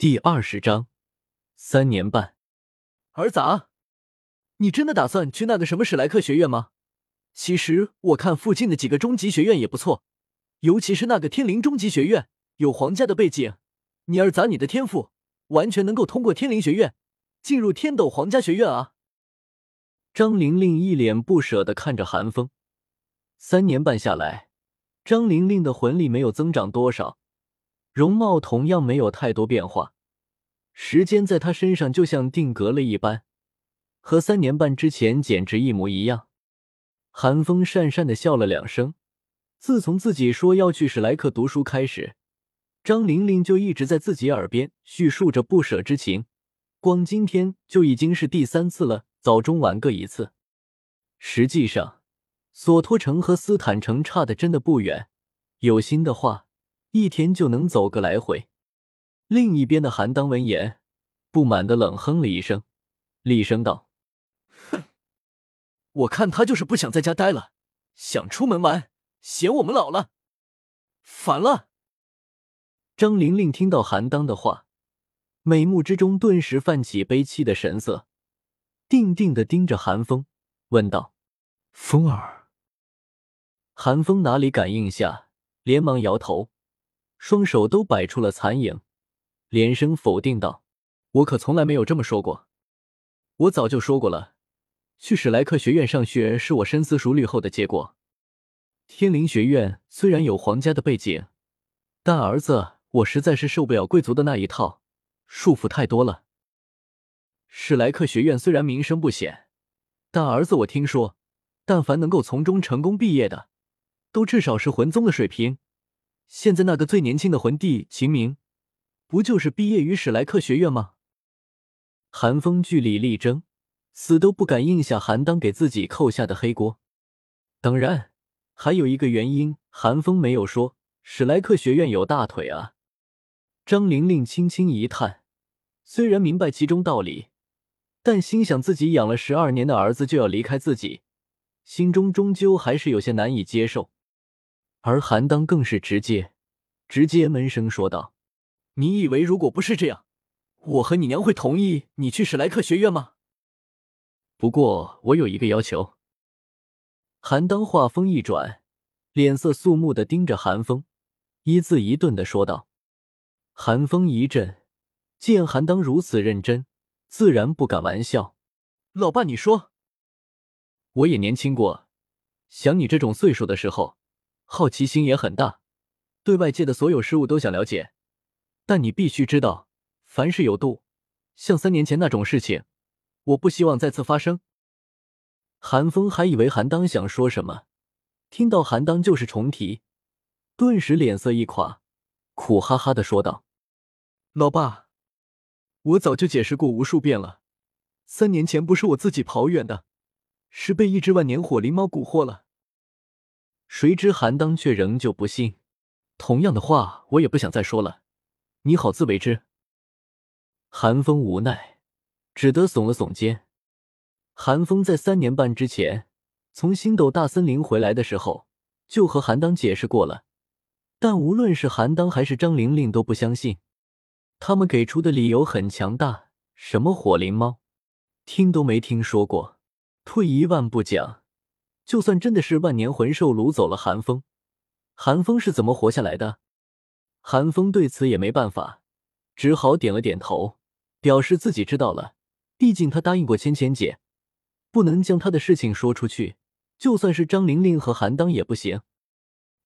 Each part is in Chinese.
第二十章，三年半。儿子，你真的打算去那个什么史莱克学院吗？其实我看附近的几个中级学院也不错，尤其是那个天灵中级学院，有皇家的背景。你儿子，你的天赋完全能够通过天灵学院进入天斗皇家学院啊！张玲玲一脸不舍的看着韩风。三年半下来，张玲玲的魂力没有增长多少。容貌同样没有太多变化，时间在他身上就像定格了一般，和三年半之前简直一模一样。寒风讪讪的笑了两声。自从自己说要去史莱克读书开始，张玲玲就一直在自己耳边叙述着不舍之情，光今天就已经是第三次了，早中晚各一次。实际上，索托城和斯坦城差的真的不远，有心的话。一天就能走个来回。另一边的韩当闻言，不满的冷哼了一声，厉声道：“哼，我看他就是不想在家待了，想出门玩，嫌我们老了，烦了。”张玲玲听到韩当的话，眉目之中顿时泛起悲戚的神色，定定的盯着韩风，问道：“风儿？”韩风哪里感应下，连忙摇头。双手都摆出了残影，连声否定道：“我可从来没有这么说过。我早就说过了，去史莱克学院上学是我深思熟虑后的结果。天灵学院虽然有皇家的背景，但儿子，我实在是受不了贵族的那一套，束缚太多了。史莱克学院虽然名声不显，但儿子，我听说，但凡能够从中成功毕业的，都至少是魂宗的水平。”现在那个最年轻的魂帝秦明，不就是毕业于史莱克学院吗？韩风据理力争，死都不敢应下韩当给自己扣下的黑锅。当然，还有一个原因，韩风没有说史莱克学院有大腿啊。张玲玲轻轻一叹，虽然明白其中道理，但心想自己养了十二年的儿子就要离开自己，心中终究还是有些难以接受。而韩当更是直接，直接闷声说道：“你以为如果不是这样，我和你娘会同意你去史莱克学院吗？不过我有一个要求。”韩当话锋一转，脸色肃穆的盯着韩风，一字一顿的说道。韩风一震，见韩当如此认真，自然不敢玩笑。老爸，你说，我也年轻过，想你这种岁数的时候。好奇心也很大，对外界的所有事物都想了解，但你必须知道，凡事有度。像三年前那种事情，我不希望再次发生。韩风还以为韩当想说什么，听到韩当就是重提，顿时脸色一垮，苦哈哈的说道：“老爸，我早就解释过无数遍了，三年前不是我自己跑远的，是被一只万年火灵猫蛊惑了。”谁知韩当却仍旧不信，同样的话我也不想再说了，你好自为之。韩风无奈，只得耸了耸肩。韩风在三年半之前从星斗大森林回来的时候，就和韩当解释过了，但无论是韩当还是张玲玲都不相信，他们给出的理由很强大，什么火灵猫，听都没听说过。退一万步讲。就算真的是万年魂兽掳走了寒风，寒风是怎么活下来的？寒风对此也没办法，只好点了点头，表示自己知道了。毕竟他答应过芊芊姐，不能将他的事情说出去。就算是张玲玲和韩当也不行。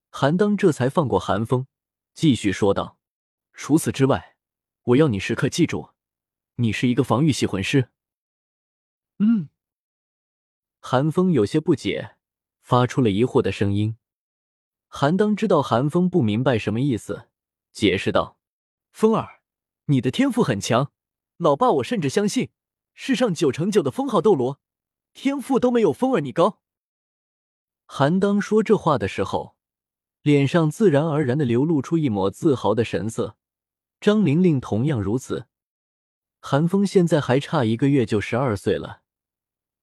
韩当这才放过寒风，继续说道：“除此之外，我要你时刻记住，你是一个防御系魂师。”嗯。韩风有些不解。发出了疑惑的声音，韩当知道韩风不明白什么意思，解释道：“风儿，你的天赋很强，老爸我甚至相信，世上九成九的封号斗罗，天赋都没有风儿你高。”韩当说这话的时候，脸上自然而然的流露出一抹自豪的神色。张玲玲同样如此。韩风现在还差一个月就十二岁了。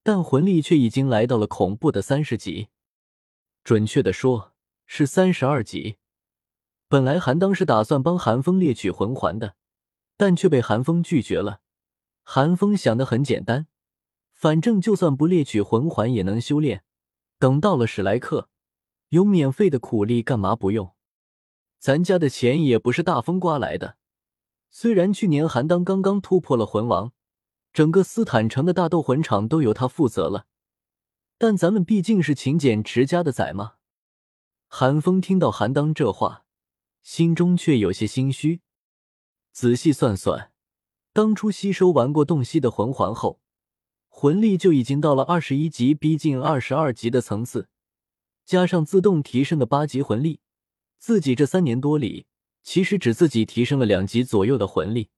但魂力却已经来到了恐怖的三十级，准确的说是三十二级。本来韩当是打算帮韩风猎取魂环的，但却被韩风拒绝了。韩风想的很简单，反正就算不猎取魂环也能修炼。等到了史莱克，有免费的苦力，干嘛不用？咱家的钱也不是大风刮来的。虽然去年韩当刚刚突破了魂王，整个斯坦城的大斗魂场都由他负责了，但咱们毕竟是勤俭持家的仔嘛。韩风听到韩当这话，心中却有些心虚。仔细算算。当初吸收完过洞悉的魂环后，魂力就已经到了二十一级，逼近二十二级的层次。加上自动提升的八级魂力，自己这三年多里，其实只自己提升了两级左右的魂力。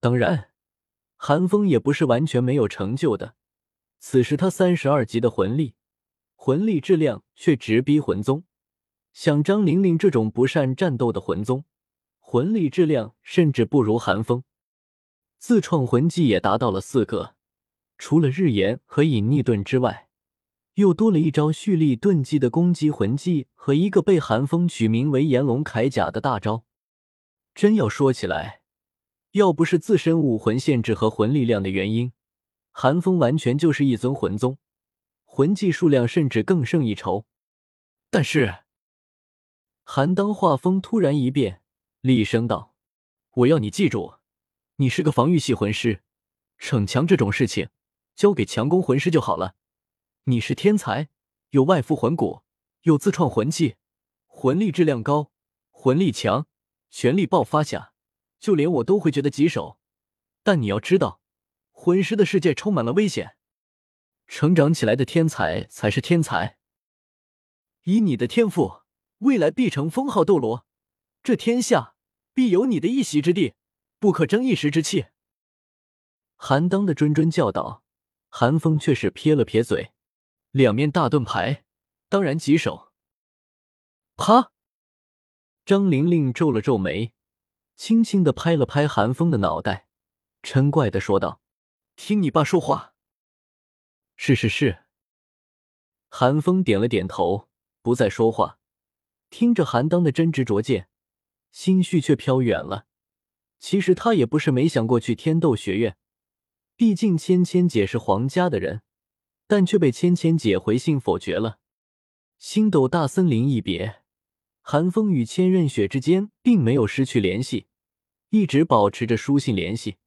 当然，韩风也不是完全没有成就的。此时他三十二级的魂力，魂力质量却直逼魂宗。像张玲玲这种不善战斗的魂宗，魂力质量甚至不如韩风。自创魂技也达到了四个，除了日炎和隐匿盾之外，又多了一招蓄力盾技的攻击魂技和一个被寒风取名为炎龙铠甲的大招。真要说起来，要不是自身武魂限制和魂力量的原因，寒风完全就是一尊魂宗，魂技数量甚至更胜一筹。但是，韩当画风突然一变，厉声道：“我要你记住。”你是个防御系魂师，逞强这种事情交给强攻魂师就好了。你是天才，有外附魂骨，有自创魂技，魂力质量高，魂力强，全力爆发下，就连我都会觉得棘手。但你要知道，魂师的世界充满了危险，成长起来的天才才是天才。以你的天赋，未来必成封号斗罗，这天下必有你的一席之地。不可争一时之气。韩当的谆谆教导，韩风却是撇了撇嘴。两面大盾牌，当然棘手。啪！张玲玲皱了皱眉，轻轻的拍了拍韩风的脑袋，嗔怪的说道：“听你爸说话。”是是是。韩风点了点头，不再说话。听着韩当的真知灼见，心绪却飘远了。其实他也不是没想过去天斗学院，毕竟芊芊姐是皇家的人，但却被芊芊姐回信否决了。星斗大森林一别，寒风与千仞雪之间并没有失去联系，一直保持着书信联系。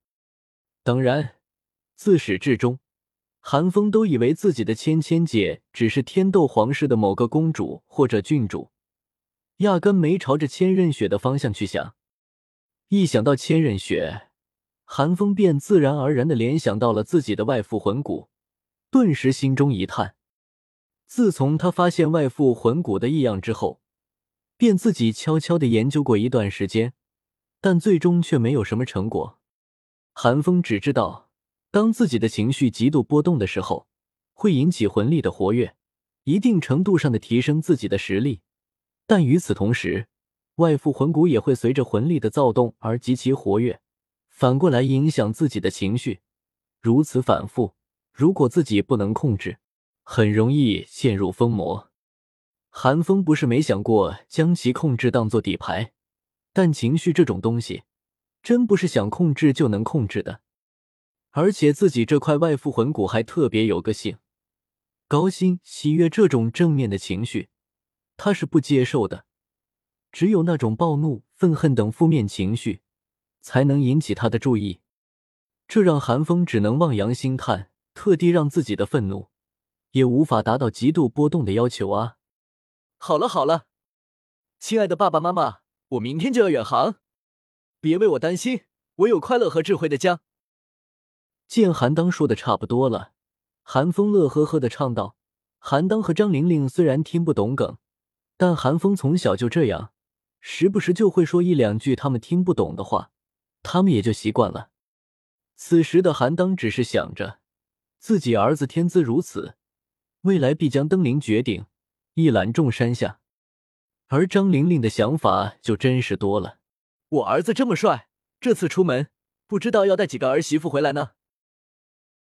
当然，自始至终，寒风都以为自己的芊芊姐只是天斗皇室的某个公主或者郡主，压根没朝着千仞雪的方向去想。一想到千仞雪，韩风便自然而然的联想到了自己的外附魂骨，顿时心中一叹。自从他发现外附魂骨的异样之后，便自己悄悄的研究过一段时间，但最终却没有什么成果。韩风只知道，当自己的情绪极度波动的时候，会引起魂力的活跃，一定程度上的提升自己的实力，但与此同时。外附魂骨也会随着魂力的躁动而极其活跃，反过来影响自己的情绪。如此反复，如果自己不能控制，很容易陷入疯魔。寒风不是没想过将其控制当做底牌，但情绪这种东西，真不是想控制就能控制的。而且自己这块外附魂骨还特别有个性，高兴、喜悦这种正面的情绪，他是不接受的。只有那种暴怒、愤恨等负面情绪，才能引起他的注意，这让韩风只能望洋兴叹，特地让自己的愤怒也无法达到极度波动的要求啊！好了好了，亲爱的爸爸妈妈，我明天就要远航，别为我担心，我有快乐和智慧的家。见韩当说的差不多了，韩风乐呵呵的唱道：“韩当和张玲玲虽然听不懂梗，但韩风从小就这样。”时不时就会说一两句他们听不懂的话，他们也就习惯了。此时的韩当只是想着，自己儿子天资如此，未来必将登临绝顶，一览众山下。而张玲玲的想法就真实多了。我儿子这么帅，这次出门不知道要带几个儿媳妇回来呢。